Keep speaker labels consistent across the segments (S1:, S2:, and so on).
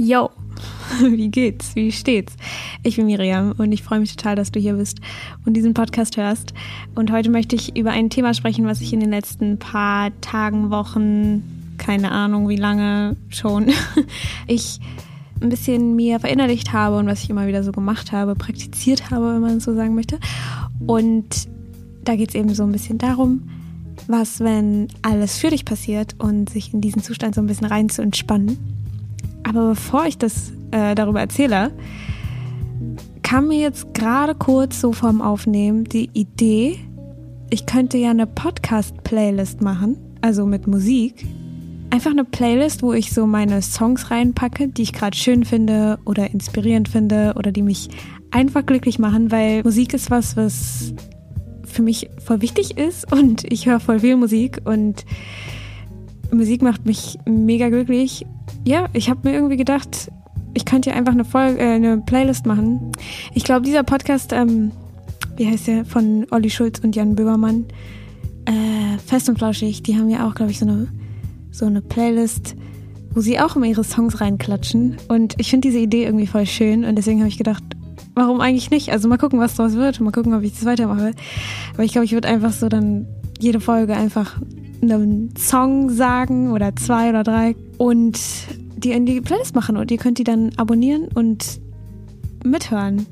S1: Yo, wie geht's? Wie steht's? Ich bin Miriam und ich freue mich total, dass du hier bist und diesen Podcast hörst. Und heute möchte ich über ein Thema sprechen, was ich in den letzten paar Tagen, Wochen, keine Ahnung wie lange schon, ich ein bisschen mir verinnerlicht habe und was ich immer wieder so gemacht habe, praktiziert habe, wenn man so sagen möchte. Und da geht es eben so ein bisschen darum, was, wenn alles für dich passiert und sich in diesen Zustand so ein bisschen rein zu entspannen. Aber bevor ich das äh, darüber erzähle, kam mir jetzt gerade kurz so vorm Aufnehmen die Idee, ich könnte ja eine Podcast-Playlist machen, also mit Musik. Einfach eine Playlist, wo ich so meine Songs reinpacke, die ich gerade schön finde oder inspirierend finde oder die mich einfach glücklich machen, weil Musik ist was, was für mich voll wichtig ist und ich höre voll viel Musik und Musik macht mich mega glücklich. Ja, ich habe mir irgendwie gedacht, ich könnte ja einfach eine, Folge, äh, eine Playlist machen. Ich glaube, dieser Podcast, ähm, wie heißt der, von Olli Schulz und Jan Böhmermann, äh, Fest und Flauschig, die haben ja auch, glaube ich, so eine, so eine Playlist, wo sie auch immer ihre Songs reinklatschen. Und ich finde diese Idee irgendwie voll schön und deswegen habe ich gedacht, warum eigentlich nicht? Also mal gucken, was daraus wird. Mal gucken, ob ich das weitermache. Aber ich glaube, ich würde einfach so dann jede Folge einfach einen Song sagen oder zwei oder drei und die in die Playlist machen und ihr könnt die dann abonnieren und mithören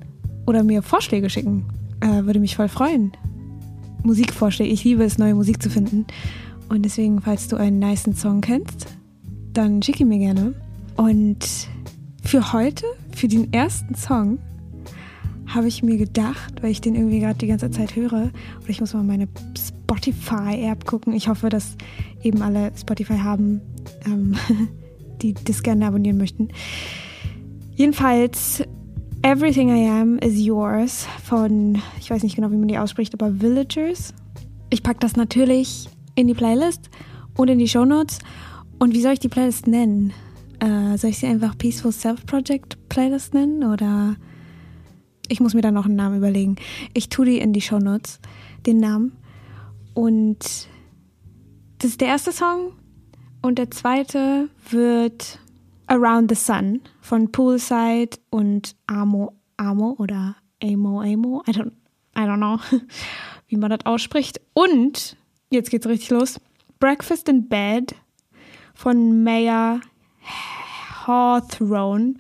S1: oder mir Vorschläge schicken. Äh, würde mich voll freuen. Musikvorschläge. Ich liebe es, neue Musik zu finden. Und deswegen, falls du einen niceen Song kennst, dann schick ihn mir gerne. Und für heute, für den ersten Song, habe ich mir gedacht, weil ich den irgendwie gerade die ganze Zeit höre, oder ich muss mal meine Spotify-App gucken. Ich hoffe, dass eben alle Spotify haben, ähm, die das gerne abonnieren möchten. Jedenfalls, Everything I Am is Yours von, ich weiß nicht genau, wie man die ausspricht, aber Villagers. Ich packe das natürlich in die Playlist und in die Show Notes. Und wie soll ich die Playlist nennen? Äh, soll ich sie einfach Peaceful Self Project Playlist nennen oder ich muss mir da noch einen Namen überlegen. Ich tue die in die Show Notes, den Namen. Und das ist der erste Song. Und der zweite wird Around the Sun von Poolside und Amo Amo oder Amo Amo. I don't, I don't know, wie man das ausspricht. Und jetzt geht's richtig los. Breakfast in Bed von Maya Hawthorne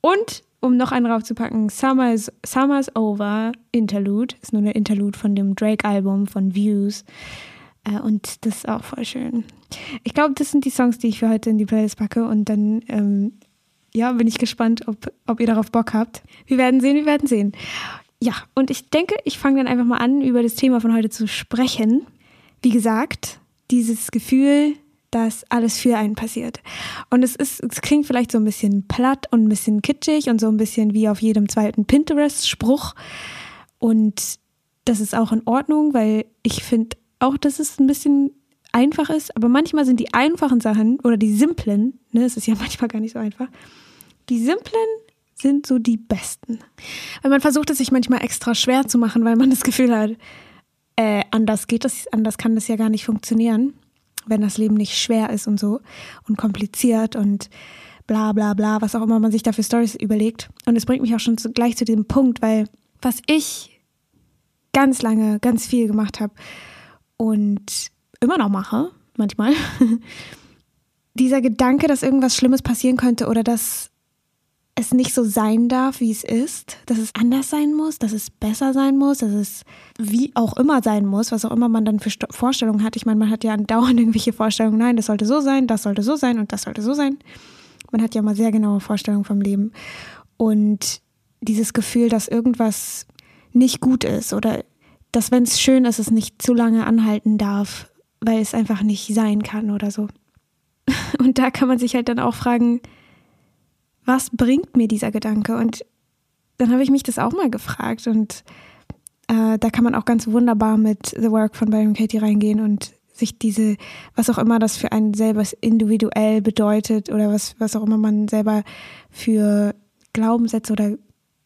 S1: und um noch einen raufzupacken, Summer Summer's Over Interlude. Ist nur eine Interlude von dem Drake-Album von Views. Äh, und das ist auch voll schön. Ich glaube, das sind die Songs, die ich für heute in die Playlist packe. Und dann, ähm, ja, bin ich gespannt, ob, ob ihr darauf Bock habt. Wir werden sehen, wir werden sehen. Ja, und ich denke, ich fange dann einfach mal an, über das Thema von heute zu sprechen. Wie gesagt, dieses Gefühl, dass alles für einen passiert. Und es ist, es klingt vielleicht so ein bisschen platt und ein bisschen kitschig und so ein bisschen wie auf jedem zweiten Pinterest-Spruch. Und das ist auch in Ordnung, weil ich finde auch, dass es ein bisschen einfach ist. Aber manchmal sind die einfachen Sachen oder die simplen, ne, es ist ja manchmal gar nicht so einfach, die simplen sind so die besten. Weil man versucht es sich manchmal extra schwer zu machen, weil man das Gefühl hat, äh, anders geht das, anders kann das ja gar nicht funktionieren wenn das Leben nicht schwer ist und so und kompliziert und bla bla bla, was auch immer man sich da für Stories überlegt. Und es bringt mich auch schon zu, gleich zu dem Punkt, weil was ich ganz lange, ganz viel gemacht habe und immer noch mache, manchmal, dieser Gedanke, dass irgendwas Schlimmes passieren könnte oder dass es nicht so sein darf, wie es ist, dass es anders sein muss, dass es besser sein muss, dass es wie auch immer sein muss, was auch immer man dann für Vorstellungen hat. Ich meine, man hat ja andauernd irgendwelche Vorstellungen, nein, das sollte so sein, das sollte so sein und das sollte so sein. Man hat ja mal sehr genaue Vorstellungen vom Leben. Und dieses Gefühl, dass irgendwas nicht gut ist oder dass, wenn es schön ist, es nicht zu lange anhalten darf, weil es einfach nicht sein kann oder so. Und da kann man sich halt dann auch fragen, was bringt mir dieser Gedanke? Und dann habe ich mich das auch mal gefragt und äh, da kann man auch ganz wunderbar mit The Work von Byron Katie reingehen und sich diese, was auch immer das für einen selber individuell bedeutet oder was, was auch immer man selber für Glaubenssätze oder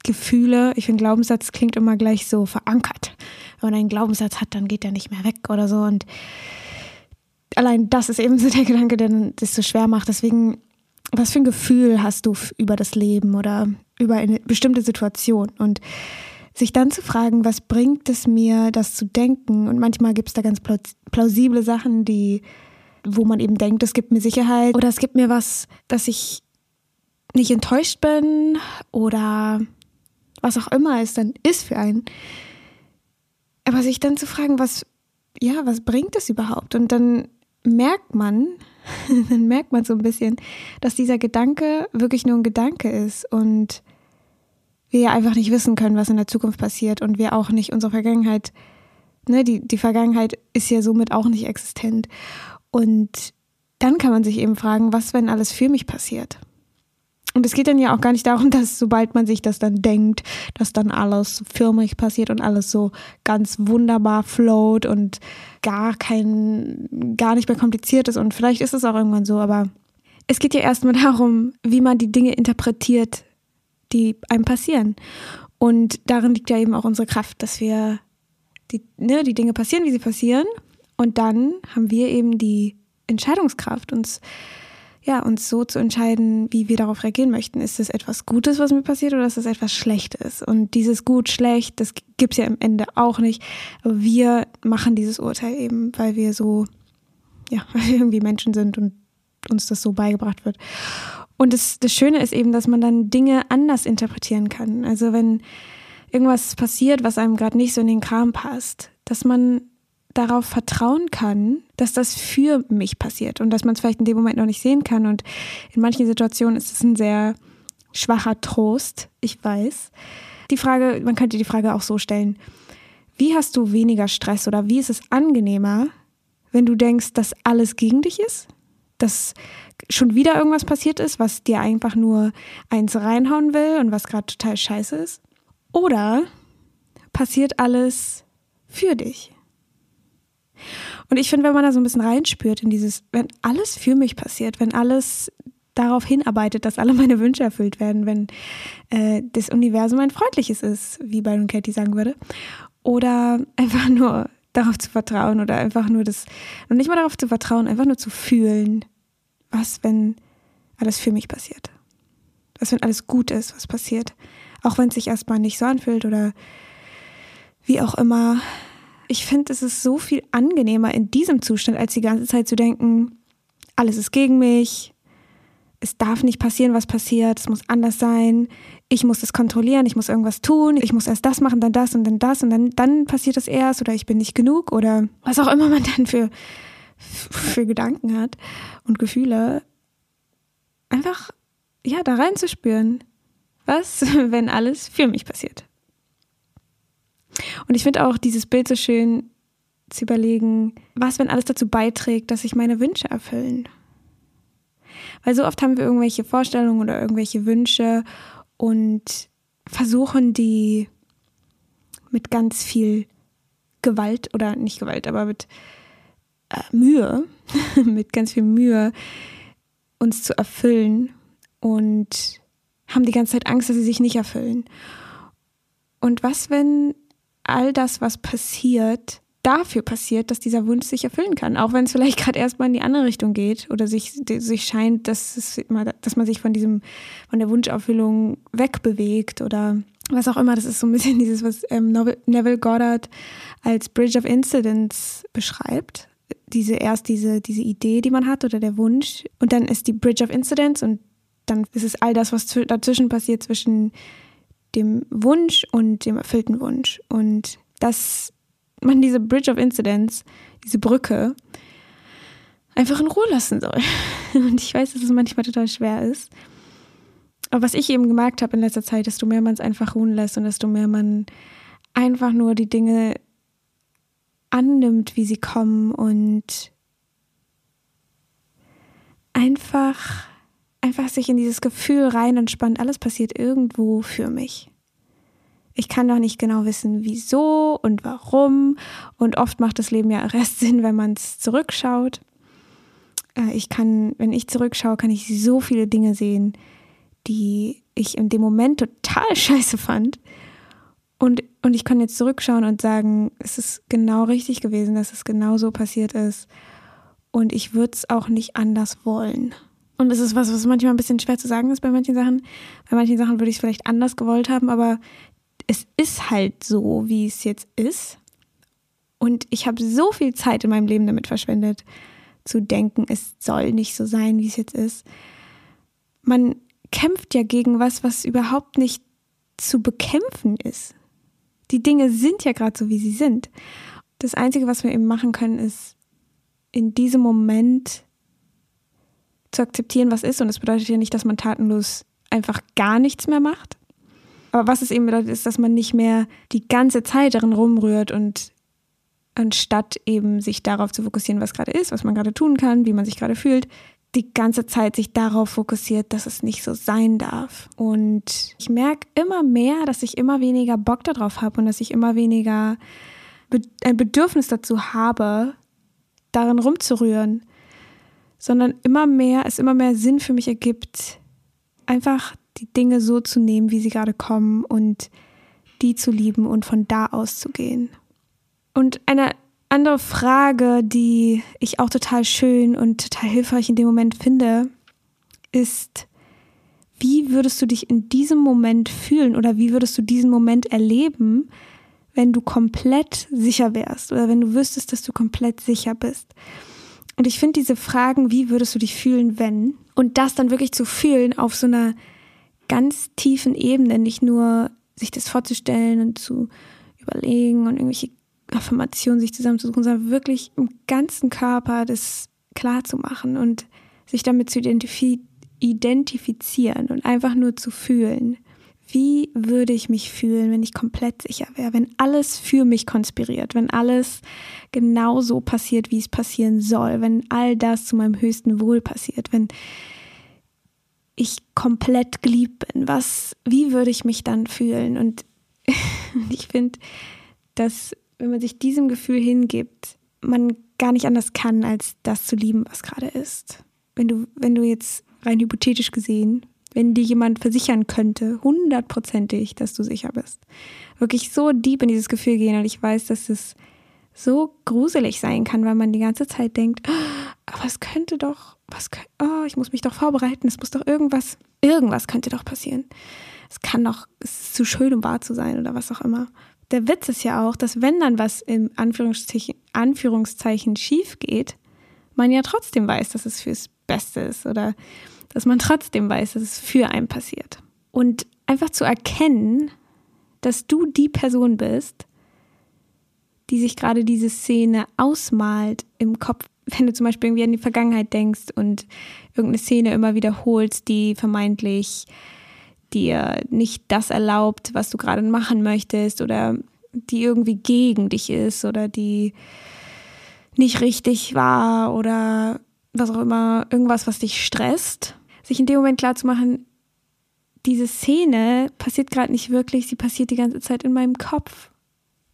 S1: Gefühle, ich finde Glaubenssatz klingt immer gleich so verankert. Wenn man einen Glaubenssatz hat, dann geht der nicht mehr weg oder so und allein das ist eben so der Gedanke, der das so schwer macht. Deswegen was für ein Gefühl hast du über das Leben oder über eine bestimmte Situation und sich dann zu fragen, was bringt es mir, das zu denken? Und manchmal gibt es da ganz plausible Sachen, die, wo man eben denkt, es gibt mir Sicherheit oder es gibt mir was, dass ich nicht enttäuscht bin oder was auch immer es dann ist für einen. Aber sich dann zu fragen, was, ja, was bringt es überhaupt? Und dann merkt man, dann merkt man so ein bisschen, dass dieser Gedanke wirklich nur ein Gedanke ist und wir ja einfach nicht wissen können, was in der Zukunft passiert und wir auch nicht unsere Vergangenheit, ne, die, die Vergangenheit ist ja somit auch nicht existent. Und dann kann man sich eben fragen, was, wenn alles für mich passiert? Und es geht dann ja auch gar nicht darum, dass sobald man sich das dann denkt, dass dann alles für mich passiert und alles so ganz wunderbar float und gar kein, gar nicht mehr kompliziert ist. Und vielleicht ist es auch irgendwann so, aber es geht ja erstmal darum, wie man die Dinge interpretiert, die einem passieren. Und darin liegt ja eben auch unsere Kraft, dass wir die, ne, die Dinge passieren, wie sie passieren. Und dann haben wir eben die Entscheidungskraft, uns, ja, uns so zu entscheiden, wie wir darauf reagieren möchten. Ist es etwas Gutes, was mir passiert, oder ist es etwas Schlechtes? Und dieses Gut, schlecht, das gibt es ja im Ende auch nicht. Aber wir machen dieses Urteil eben, weil wir so, ja, weil wir irgendwie Menschen sind und uns das so beigebracht wird. Und das, das Schöne ist eben, dass man dann Dinge anders interpretieren kann. Also wenn irgendwas passiert, was einem gerade nicht so in den Kram passt, dass man darauf vertrauen kann, dass das für mich passiert und dass man es vielleicht in dem Moment noch nicht sehen kann. Und in manchen Situationen ist es ein sehr schwacher Trost, ich weiß. Die Frage, man könnte die Frage auch so stellen, wie hast du weniger Stress oder wie ist es angenehmer, wenn du denkst, dass alles gegen dich ist? Dass schon wieder irgendwas passiert ist, was dir einfach nur eins reinhauen will und was gerade total scheiße ist? Oder passiert alles für dich? Und ich finde, wenn man da so ein bisschen reinspürt in dieses, wenn alles für mich passiert, wenn alles darauf hinarbeitet, dass alle meine Wünsche erfüllt werden, wenn äh, das Universum ein freundliches ist, wie Byron Katie sagen würde, oder einfach nur darauf zu vertrauen oder einfach nur das, und nicht mal darauf zu vertrauen, einfach nur zu fühlen, was, wenn alles für mich passiert? Was, wenn alles gut ist, was passiert? Auch wenn es sich erstmal nicht so anfühlt oder wie auch immer. Ich finde, es ist so viel angenehmer in diesem Zustand, als die ganze Zeit zu denken, alles ist gegen mich, es darf nicht passieren, was passiert, es muss anders sein, ich muss das kontrollieren, ich muss irgendwas tun, ich muss erst das machen, dann das und dann das und dann, dann passiert es erst oder ich bin nicht genug oder was auch immer man dann für für Gedanken hat und Gefühle, einfach ja da reinzuspüren, was, wenn alles für mich passiert. Und ich finde auch dieses Bild so schön zu überlegen, was, wenn alles dazu beiträgt, dass sich meine Wünsche erfüllen. Weil so oft haben wir irgendwelche Vorstellungen oder irgendwelche Wünsche und versuchen die mit ganz viel Gewalt oder nicht Gewalt, aber mit äh, Mühe, mit ganz viel Mühe, uns zu erfüllen und haben die ganze Zeit Angst, dass sie sich nicht erfüllen. Und was, wenn all das, was passiert, dafür passiert, dass dieser Wunsch sich erfüllen kann, auch wenn es vielleicht gerade erstmal in die andere Richtung geht oder sich, sich scheint, dass, es immer, dass man sich von diesem, von der Wunscherfüllung wegbewegt oder was auch immer. Das ist so ein bisschen dieses, was ähm, Neville Goddard als Bridge of Incidents beschreibt diese erst diese, diese Idee, die man hat oder der Wunsch. Und dann ist die Bridge of Incidents und dann ist es all das, was dazwischen passiert zwischen dem Wunsch und dem erfüllten Wunsch. Und dass man diese Bridge of Incidents, diese Brücke, einfach in Ruhe lassen soll. Und ich weiß, dass es manchmal total schwer ist. Aber was ich eben gemerkt habe in letzter Zeit, desto mehr man es einfach ruhen lässt und desto mehr man einfach nur die Dinge annimmt, wie sie kommen und einfach, einfach sich in dieses Gefühl rein entspannt, alles passiert irgendwo für mich. Ich kann doch nicht genau wissen, wieso und warum. Und oft macht das Leben ja erst Sinn, wenn man es zurückschaut. Äh, ich kann, wenn ich zurückschaue, kann ich so viele Dinge sehen, die ich in dem Moment total scheiße fand und, und ich kann jetzt zurückschauen und sagen, es ist genau richtig gewesen, dass es genau so passiert ist. Und ich würde es auch nicht anders wollen. Und es ist was, was manchmal ein bisschen schwer zu sagen ist bei manchen Sachen. Bei manchen Sachen würde ich es vielleicht anders gewollt haben, aber es ist halt so, wie es jetzt ist. Und ich habe so viel Zeit in meinem Leben damit verschwendet, zu denken, es soll nicht so sein, wie es jetzt ist. Man kämpft ja gegen was, was überhaupt nicht zu bekämpfen ist. Die Dinge sind ja gerade so, wie sie sind. Das Einzige, was wir eben machen können, ist in diesem Moment zu akzeptieren, was ist. Und das bedeutet ja nicht, dass man tatenlos einfach gar nichts mehr macht. Aber was es eben bedeutet, ist, dass man nicht mehr die ganze Zeit darin rumrührt und anstatt eben sich darauf zu fokussieren, was gerade ist, was man gerade tun kann, wie man sich gerade fühlt, die ganze Zeit sich darauf fokussiert, dass es nicht so sein darf. Und ich merke immer mehr, dass ich immer weniger Bock darauf habe und dass ich immer weniger ein Bedürfnis dazu habe, darin rumzurühren, sondern immer mehr, es immer mehr Sinn für mich ergibt, einfach die Dinge so zu nehmen, wie sie gerade kommen und die zu lieben und von da aus zu gehen. Und eine andere Frage, die ich auch total schön und total hilfreich in dem Moment finde, ist, wie würdest du dich in diesem Moment fühlen oder wie würdest du diesen Moment erleben, wenn du komplett sicher wärst oder wenn du wüsstest, dass du komplett sicher bist? Und ich finde diese Fragen, wie würdest du dich fühlen, wenn? Und das dann wirklich zu fühlen auf so einer ganz tiefen Ebene, nicht nur sich das vorzustellen und zu überlegen und irgendwelche Affirmationen sich zusammenzusuchen, sondern wirklich im ganzen Körper das klar zu machen und sich damit zu identif identifizieren und einfach nur zu fühlen. Wie würde ich mich fühlen, wenn ich komplett sicher wäre, wenn alles für mich konspiriert, wenn alles genau so passiert, wie es passieren soll, wenn all das zu meinem höchsten Wohl passiert, wenn ich komplett geliebt bin, was, wie würde ich mich dann fühlen? Und ich finde, dass wenn man sich diesem Gefühl hingibt, man gar nicht anders kann, als das zu lieben, was gerade ist. Wenn du, wenn du jetzt rein hypothetisch gesehen, wenn dir jemand versichern könnte, hundertprozentig, dass du sicher bist, wirklich so deep in dieses Gefühl gehen und ich weiß, dass es so gruselig sein kann, weil man die ganze Zeit denkt, oh, aber es könnte doch, was, oh, ich muss mich doch vorbereiten, es muss doch irgendwas, irgendwas könnte doch passieren. Es kann doch, es ist zu schön, um wahr zu sein oder was auch immer der Witz ist ja auch, dass wenn dann was im Anführungszeichen, Anführungszeichen schief geht, man ja trotzdem weiß, dass es fürs Beste ist oder dass man trotzdem weiß, dass es für einen passiert. Und einfach zu erkennen, dass du die Person bist, die sich gerade diese Szene ausmalt im Kopf. Wenn du zum Beispiel irgendwie an die Vergangenheit denkst und irgendeine Szene immer wiederholst, die vermeintlich dir nicht das erlaubt, was du gerade machen möchtest oder die irgendwie gegen dich ist oder die nicht richtig war oder was auch immer, irgendwas, was dich stresst, sich in dem Moment klar zu machen, diese Szene passiert gerade nicht wirklich, sie passiert die ganze Zeit in meinem Kopf.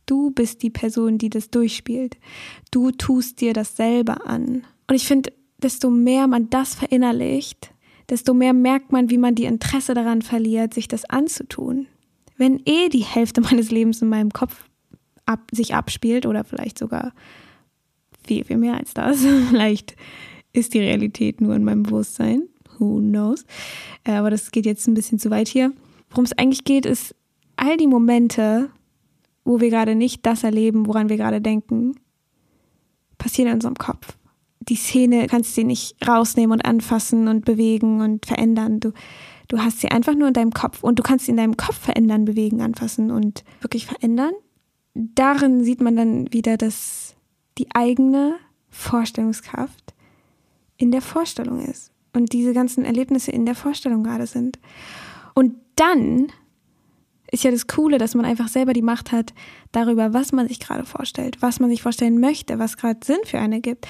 S1: Du bist die Person, die das durchspielt. Du tust dir das selber an. Und ich finde, desto mehr man das verinnerlicht, desto mehr merkt man, wie man die Interesse daran verliert, sich das anzutun. Wenn eh die Hälfte meines Lebens in meinem Kopf ab, sich abspielt oder vielleicht sogar viel, viel mehr als das, vielleicht ist die Realität nur in meinem Bewusstsein, who knows. Äh, aber das geht jetzt ein bisschen zu weit hier. Worum es eigentlich geht, ist all die Momente, wo wir gerade nicht das erleben, woran wir gerade denken, passieren in unserem Kopf die Szene kannst du nicht rausnehmen und anfassen und bewegen und verändern. Du, du hast sie einfach nur in deinem Kopf und du kannst sie in deinem Kopf verändern, bewegen, anfassen und wirklich verändern. Darin sieht man dann wieder, dass die eigene Vorstellungskraft in der Vorstellung ist und diese ganzen Erlebnisse in der Vorstellung gerade sind. Und dann ist ja das Coole, dass man einfach selber die Macht hat darüber, was man sich gerade vorstellt, was man sich vorstellen möchte, was gerade Sinn für eine gibt.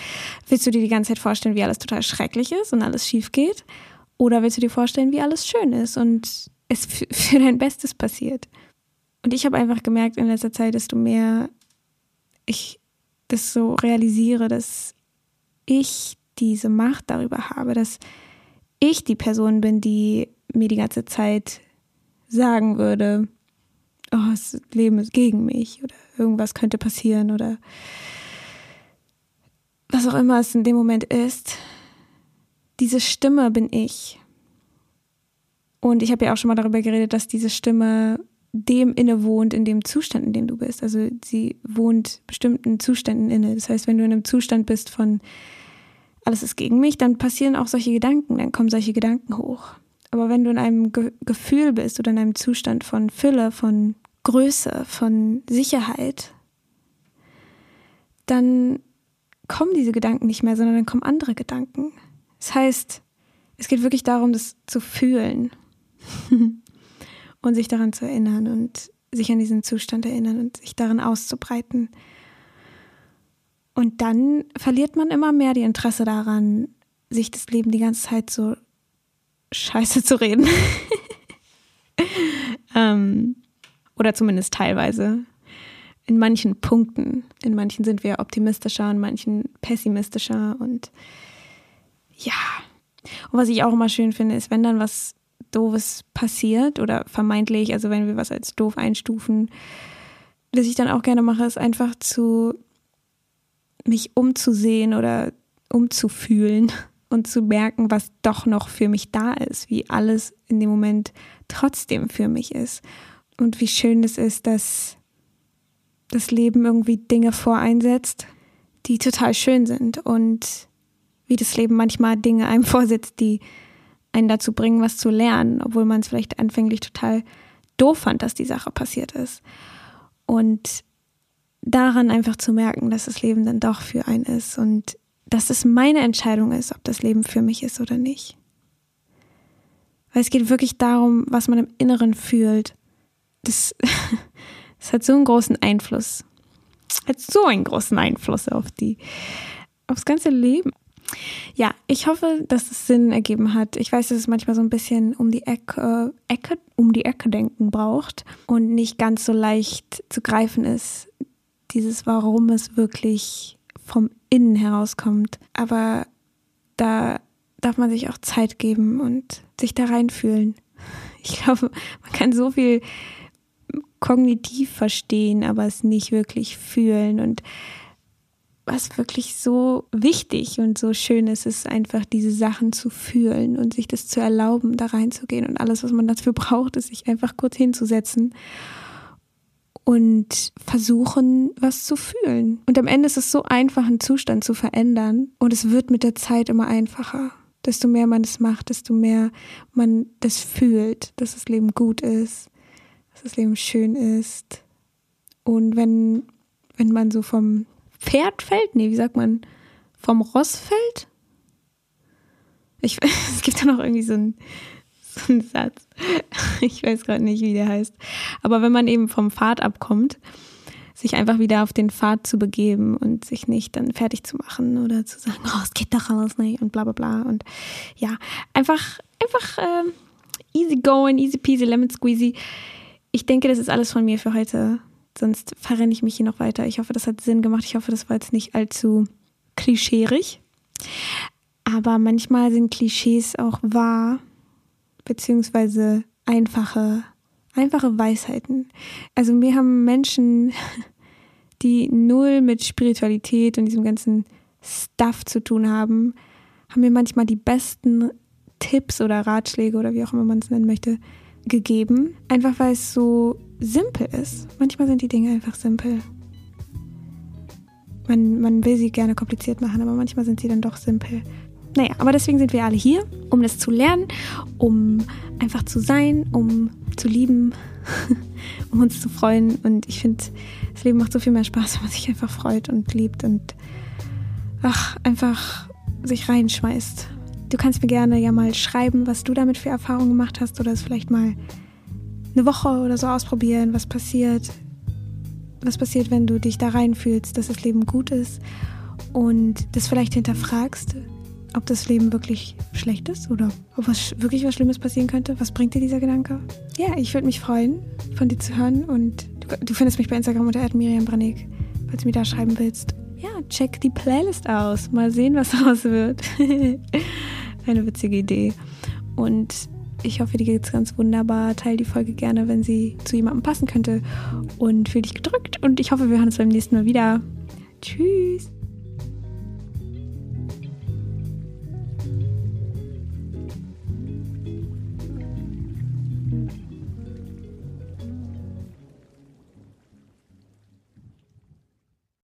S1: Willst du dir die ganze Zeit vorstellen, wie alles total schrecklich ist und alles schief geht? Oder willst du dir vorstellen, wie alles schön ist und es für dein Bestes passiert? Und ich habe einfach gemerkt in letzter Zeit, desto mehr ich das so realisiere, dass ich diese Macht darüber habe, dass ich die Person bin, die mir die ganze Zeit sagen würde, oh, das Leben ist gegen mich oder irgendwas könnte passieren oder was auch immer es in dem Moment ist, diese Stimme bin ich. Und ich habe ja auch schon mal darüber geredet, dass diese Stimme dem inne wohnt, in dem Zustand, in dem du bist. Also sie wohnt bestimmten Zuständen inne. Das heißt, wenn du in einem Zustand bist von alles ist gegen mich, dann passieren auch solche Gedanken, dann kommen solche Gedanken hoch. Aber wenn du in einem Ge Gefühl bist oder in einem Zustand von Fülle, von Größe, von Sicherheit, dann kommen diese Gedanken nicht mehr, sondern dann kommen andere Gedanken. Das heißt, es geht wirklich darum, das zu fühlen und sich daran zu erinnern und sich an diesen Zustand erinnern und sich darin auszubreiten. Und dann verliert man immer mehr die Interesse daran, sich das Leben die ganze Zeit so scheiße zu reden. ähm, oder zumindest teilweise. In manchen Punkten. In manchen sind wir optimistischer, in manchen pessimistischer. Und ja. Und was ich auch immer schön finde, ist, wenn dann was Doofes passiert oder vermeintlich, also wenn wir was als doof einstufen, was ich dann auch gerne mache, ist einfach zu mich umzusehen oder umzufühlen und zu merken, was doch noch für mich da ist, wie alles in dem Moment trotzdem für mich ist. Und wie schön es ist, dass das Leben irgendwie Dinge voreinsetzt, die total schön sind und wie das Leben manchmal Dinge einem vorsetzt, die einen dazu bringen, was zu lernen, obwohl man es vielleicht anfänglich total doof fand, dass die Sache passiert ist. Und daran einfach zu merken, dass das Leben dann doch für einen ist und dass es meine Entscheidung ist, ob das Leben für mich ist oder nicht. Weil es geht wirklich darum, was man im Inneren fühlt. Das, das hat so einen großen Einfluss. Hat so einen großen Einfluss auf die, aufs ganze Leben. Ja, ich hoffe, dass es Sinn ergeben hat. Ich weiß, dass es manchmal so ein bisschen um die Ecke, Ecke, um die Ecke denken braucht und nicht ganz so leicht zu greifen ist, dieses Warum es wirklich vom Innen herauskommt. Aber da darf man sich auch Zeit geben und sich da reinfühlen. Ich glaube, man kann so viel kognitiv verstehen, aber es nicht wirklich fühlen. Und was wirklich so wichtig und so schön ist, ist einfach diese Sachen zu fühlen und sich das zu erlauben, da reinzugehen. Und alles, was man dafür braucht, ist sich einfach kurz hinzusetzen und versuchen, was zu fühlen. Und am Ende ist es so einfach, einen Zustand zu verändern und es wird mit der Zeit immer einfacher. Desto mehr man es macht, desto mehr man das fühlt, dass das Leben gut ist, dass das Leben schön ist. Und wenn, wenn man so vom Pferd fällt, nee, wie sagt man, vom Ross fällt? Ich, es gibt da noch irgendwie so ein, so ein Satz. Ich weiß gerade nicht, wie der heißt. Aber wenn man eben vom Pfad abkommt, sich einfach wieder auf den Pfad zu begeben und sich nicht dann fertig zu machen oder zu sagen, oh, es geht doch alles nicht und bla bla bla. Und ja, einfach, einfach äh, easy going, easy peasy, lemon squeezy. Ich denke, das ist alles von mir für heute. Sonst verrenne ich mich hier noch weiter. Ich hoffe, das hat Sinn gemacht. Ich hoffe, das war jetzt nicht allzu klischeerig. Aber manchmal sind Klischees auch wahr beziehungsweise einfache, einfache Weisheiten. Also mir haben Menschen, die null mit Spiritualität und diesem ganzen Stuff zu tun haben, haben mir manchmal die besten Tipps oder Ratschläge oder wie auch immer man es nennen möchte, gegeben. Einfach weil es so simpel ist. Manchmal sind die Dinge einfach simpel. Man, man will sie gerne kompliziert machen, aber manchmal sind sie dann doch simpel. Naja, aber deswegen sind wir alle hier, um das zu lernen, um einfach zu sein, um zu lieben, um uns zu freuen. Und ich finde, das Leben macht so viel mehr Spaß, wenn man sich einfach freut und liebt und ach, einfach sich reinschmeißt. Du kannst mir gerne ja mal schreiben, was du damit für Erfahrungen gemacht hast oder es vielleicht mal eine Woche oder so ausprobieren, was passiert. Was passiert, wenn du dich da reinfühlst, dass das Leben gut ist und das vielleicht hinterfragst, ob das Leben wirklich schlecht ist oder ob was, wirklich was Schlimmes passieren könnte. Was bringt dir dieser Gedanke? Ja, ich würde mich freuen, von dir zu hören und du, du findest mich bei Instagram unter Miriam Branik, falls du mir da schreiben willst. Ja, check die Playlist aus. Mal sehen, was daraus wird. Eine witzige Idee. Und ich hoffe, dir geht es ganz wunderbar. Teil die Folge gerne, wenn sie zu jemandem passen könnte. Und fühl dich gedrückt. Und ich hoffe, wir hören uns beim nächsten Mal wieder. Tschüss.